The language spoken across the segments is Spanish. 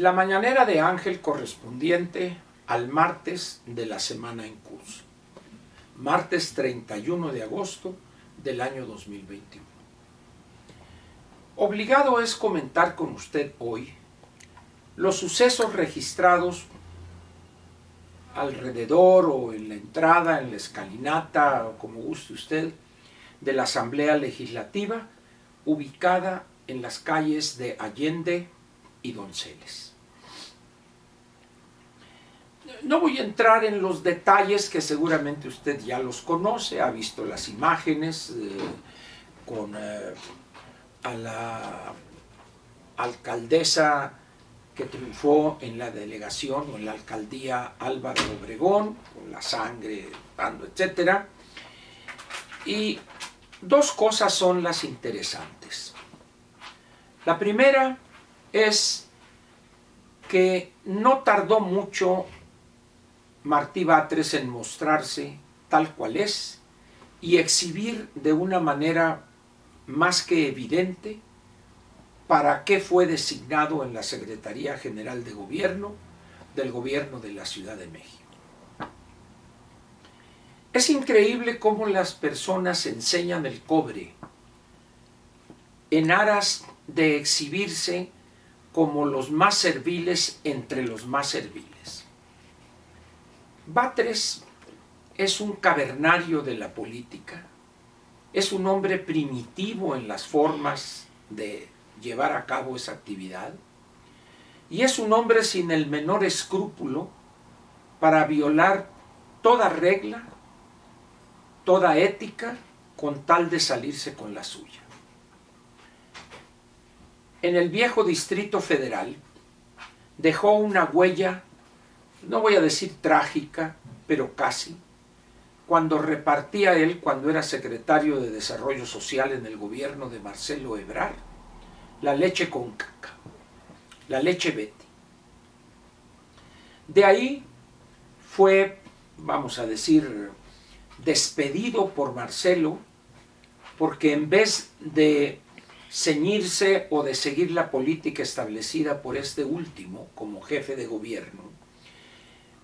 La mañanera de Ángel correspondiente al martes de la semana en curso. Martes 31 de agosto del año 2021. Obligado es comentar con usted hoy los sucesos registrados alrededor o en la entrada, en la escalinata, o como guste usted, de la Asamblea Legislativa, ubicada en las calles de Allende y Donceles. No voy a entrar en los detalles que seguramente usted ya los conoce, ha visto las imágenes eh, con eh, a la alcaldesa que triunfó en la delegación o en la alcaldía Álvaro Obregón, con la sangre dando, etc. Y dos cosas son las interesantes. La primera es que no tardó mucho Martí Batres en mostrarse tal cual es y exhibir de una manera más que evidente para qué fue designado en la Secretaría General de Gobierno del Gobierno de la Ciudad de México. Es increíble cómo las personas enseñan el cobre en aras de exhibirse como los más serviles entre los más serviles. Batres es un cavernario de la política, es un hombre primitivo en las formas de llevar a cabo esa actividad y es un hombre sin el menor escrúpulo para violar toda regla, toda ética, con tal de salirse con la suya. En el viejo Distrito Federal dejó una huella, no voy a decir trágica, pero casi, cuando repartía él, cuando era secretario de Desarrollo Social en el gobierno de Marcelo Ebrard, la leche con caca, la leche Betty. De ahí fue, vamos a decir, despedido por Marcelo, porque en vez de ceñirse o de seguir la política establecida por este último como jefe de gobierno,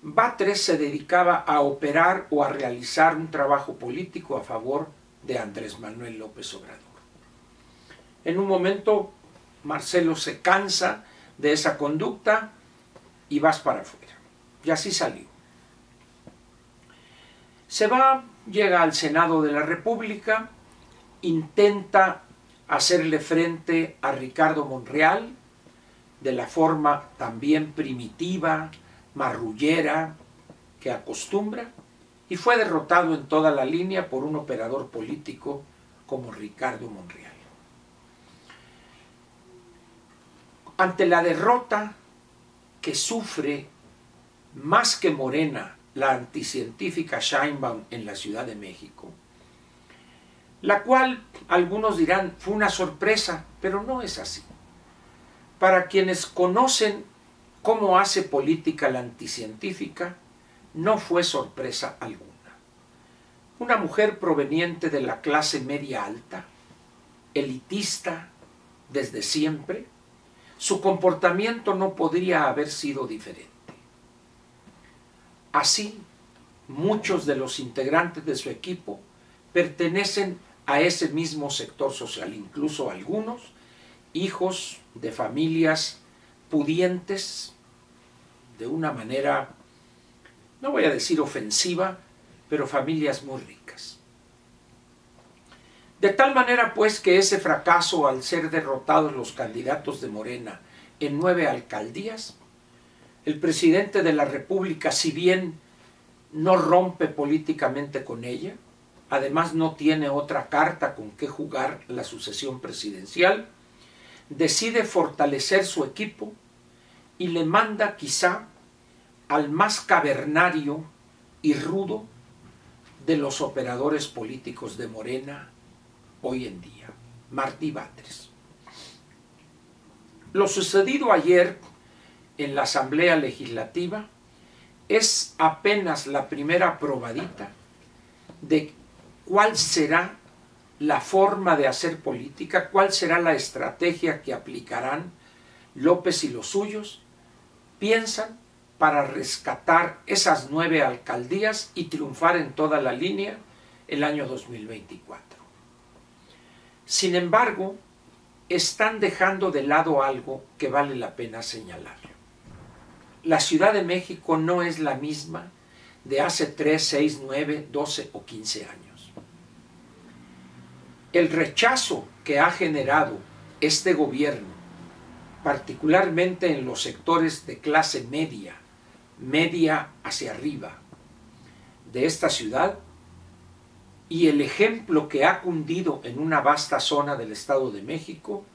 Batres se dedicaba a operar o a realizar un trabajo político a favor de Andrés Manuel López Obrador. En un momento Marcelo se cansa de esa conducta y vas para afuera. Y así salió. Se va, llega al Senado de la República, intenta hacerle frente a Ricardo Monreal de la forma también primitiva, marrullera que acostumbra, y fue derrotado en toda la línea por un operador político como Ricardo Monreal. ante la derrota que sufre más que Morena la anticientífica Scheinbaum en la Ciudad de México, la cual algunos dirán fue una sorpresa, pero no es así. Para quienes conocen cómo hace política la anticientífica, no fue sorpresa alguna. Una mujer proveniente de la clase media alta, elitista desde siempre, su comportamiento no podría haber sido diferente. Así, muchos de los integrantes de su equipo pertenecen a ese mismo sector social, incluso algunos hijos de familias pudientes, de una manera, no voy a decir ofensiva, pero familias muy ricas. De tal manera pues que ese fracaso al ser derrotados los candidatos de Morena en nueve alcaldías, el presidente de la República, si bien no rompe políticamente con ella, además no tiene otra carta con que jugar la sucesión presidencial, decide fortalecer su equipo y le manda quizá al más cavernario y rudo de los operadores políticos de Morena hoy en día, Martí Batres. Lo sucedido ayer en la Asamblea Legislativa es apenas la primera probadita de cuál será la forma de hacer política, cuál será la estrategia que aplicarán López y los suyos piensan para rescatar esas nueve alcaldías y triunfar en toda la línea el año 2024. Sin embargo, están dejando de lado algo que vale la pena señalar. La Ciudad de México no es la misma de hace 3, 6, 9, 12 o 15 años. El rechazo que ha generado este gobierno, particularmente en los sectores de clase media, media hacia arriba de esta ciudad, y el ejemplo que ha cundido en una vasta zona del Estado de México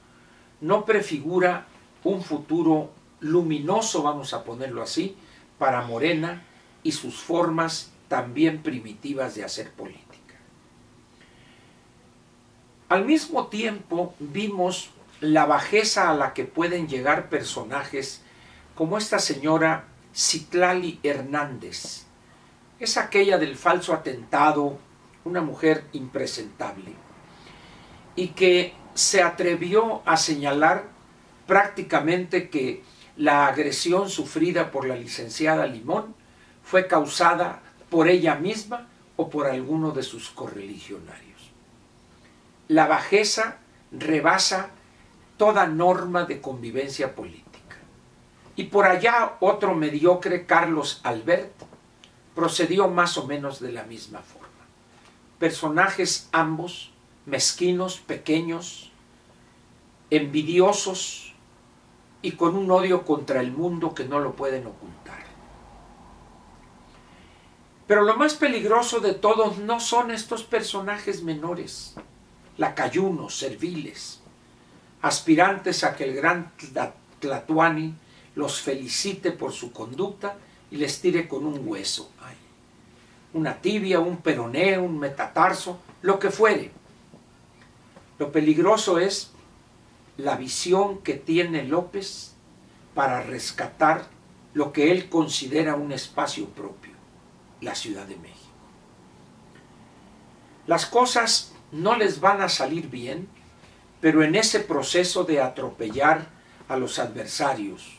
no prefigura un futuro luminoso, vamos a ponerlo así, para Morena y sus formas también primitivas de hacer política. Al mismo tiempo vimos la bajeza a la que pueden llegar personajes como esta señora Citlali Hernández. Es aquella del falso atentado una mujer impresentable, y que se atrevió a señalar prácticamente que la agresión sufrida por la licenciada Limón fue causada por ella misma o por alguno de sus correligionarios. La bajeza rebasa toda norma de convivencia política. Y por allá otro mediocre, Carlos Albert, procedió más o menos de la misma forma personajes ambos, mezquinos, pequeños, envidiosos y con un odio contra el mundo que no lo pueden ocultar. Pero lo más peligroso de todos no son estos personajes menores, lacayunos, serviles, aspirantes a que el gran Tlatuani los felicite por su conducta y les tire con un hueso una tibia, un peroné, un metatarso, lo que fuere. Lo peligroso es la visión que tiene López para rescatar lo que él considera un espacio propio, la Ciudad de México. Las cosas no les van a salir bien, pero en ese proceso de atropellar a los adversarios,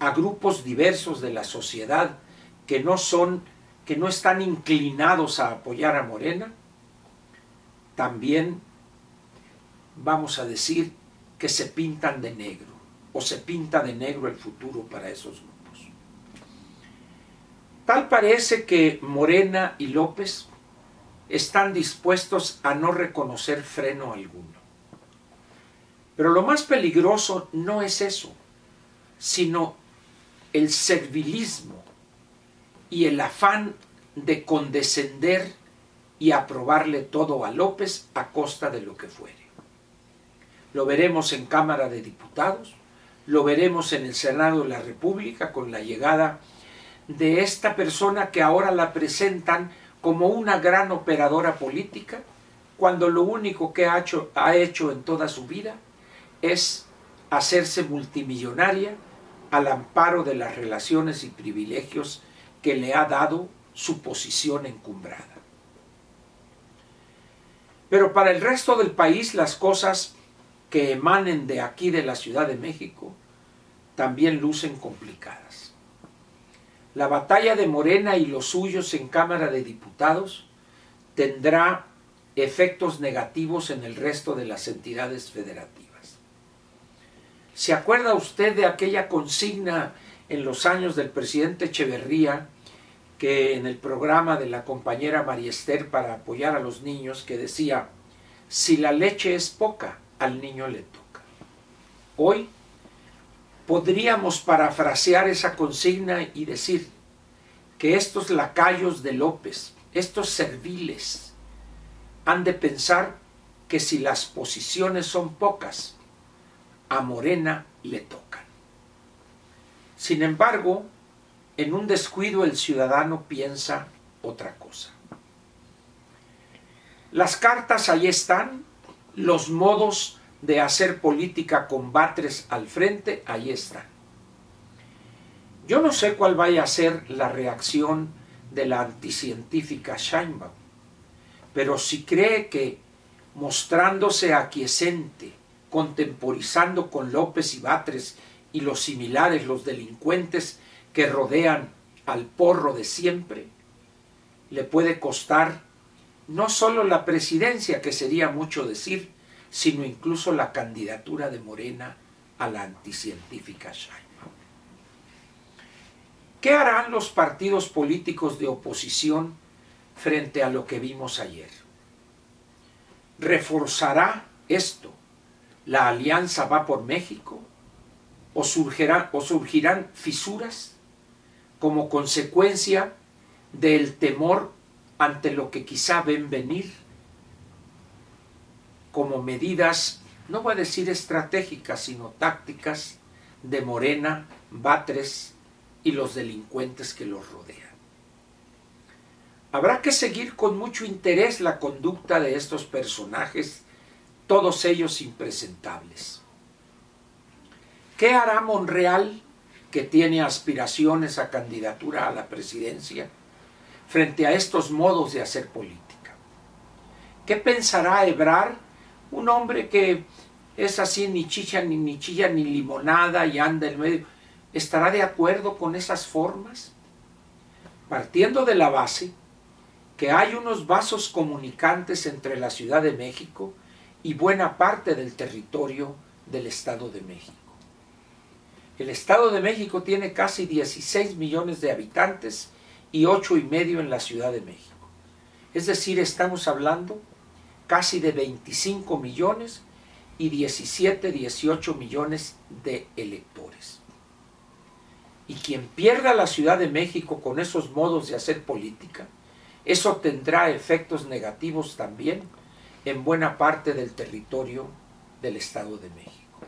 a grupos diversos de la sociedad que no son que no están inclinados a apoyar a Morena, también vamos a decir que se pintan de negro o se pinta de negro el futuro para esos grupos. Tal parece que Morena y López están dispuestos a no reconocer freno alguno. Pero lo más peligroso no es eso, sino el servilismo y el afán de condescender y aprobarle todo a López a costa de lo que fuere. Lo veremos en Cámara de Diputados, lo veremos en el Senado de la República con la llegada de esta persona que ahora la presentan como una gran operadora política, cuando lo único que ha hecho, ha hecho en toda su vida es hacerse multimillonaria al amparo de las relaciones y privilegios que le ha dado su posición encumbrada. Pero para el resto del país las cosas que emanen de aquí de la Ciudad de México también lucen complicadas. La batalla de Morena y los suyos en Cámara de Diputados tendrá efectos negativos en el resto de las entidades federativas. ¿Se acuerda usted de aquella consigna en los años del presidente Echeverría que en el programa de la compañera María para apoyar a los niños que decía, si la leche es poca, al niño le toca. Hoy podríamos parafrasear esa consigna y decir que estos lacayos de López, estos serviles, han de pensar que si las posiciones son pocas, a Morena le tocan. Sin embargo, en un descuido el ciudadano piensa otra cosa. Las cartas ahí están, los modos de hacer política con Batres al frente, ahí están. Yo no sé cuál vaya a ser la reacción de la anticientífica Scheinbaum, pero si cree que mostrándose aquiescente, contemporizando con López y Batres y los similares, los delincuentes que rodean al porro de siempre, le puede costar no solo la presidencia, que sería mucho decir, sino incluso la candidatura de Morena a la anticientífica Sheinbaum. ¿Qué harán los partidos políticos de oposición frente a lo que vimos ayer? ¿Reforzará esto la alianza va por México? ¿O, o surgirán fisuras como consecuencia del temor ante lo que quizá ven venir como medidas, no voy a decir estratégicas, sino tácticas de Morena, Batres y los delincuentes que los rodean. Habrá que seguir con mucho interés la conducta de estos personajes, todos ellos impresentables. ¿Qué hará Monreal, que tiene aspiraciones a candidatura a la presidencia, frente a estos modos de hacer política? ¿Qué pensará Ebrar, un hombre que es así ni chicha ni, ni chilla ni limonada y anda en medio? ¿Estará de acuerdo con esas formas? Partiendo de la base que hay unos vasos comunicantes entre la Ciudad de México y buena parte del territorio del Estado de México. El Estado de México tiene casi 16 millones de habitantes y 8 y medio en la Ciudad de México. Es decir, estamos hablando casi de 25 millones y 17, 18 millones de electores. Y quien pierda la Ciudad de México con esos modos de hacer política, eso tendrá efectos negativos también en buena parte del territorio del Estado de México.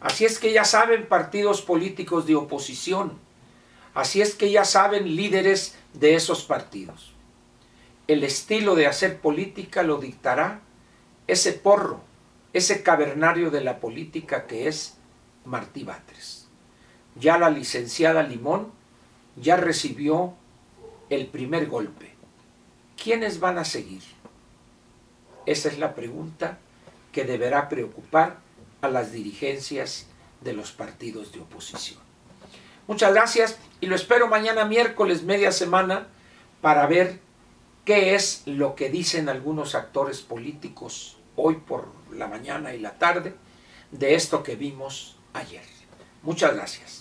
Así es que ya saben partidos políticos de oposición, así es que ya saben líderes de esos partidos. El estilo de hacer política lo dictará ese porro, ese cavernario de la política que es Martí Batres. Ya la licenciada Limón ya recibió el primer golpe. ¿Quiénes van a seguir? Esa es la pregunta que deberá preocupar a las dirigencias de los partidos de oposición. Muchas gracias y lo espero mañana miércoles, media semana, para ver qué es lo que dicen algunos actores políticos hoy por la mañana y la tarde de esto que vimos ayer. Muchas gracias.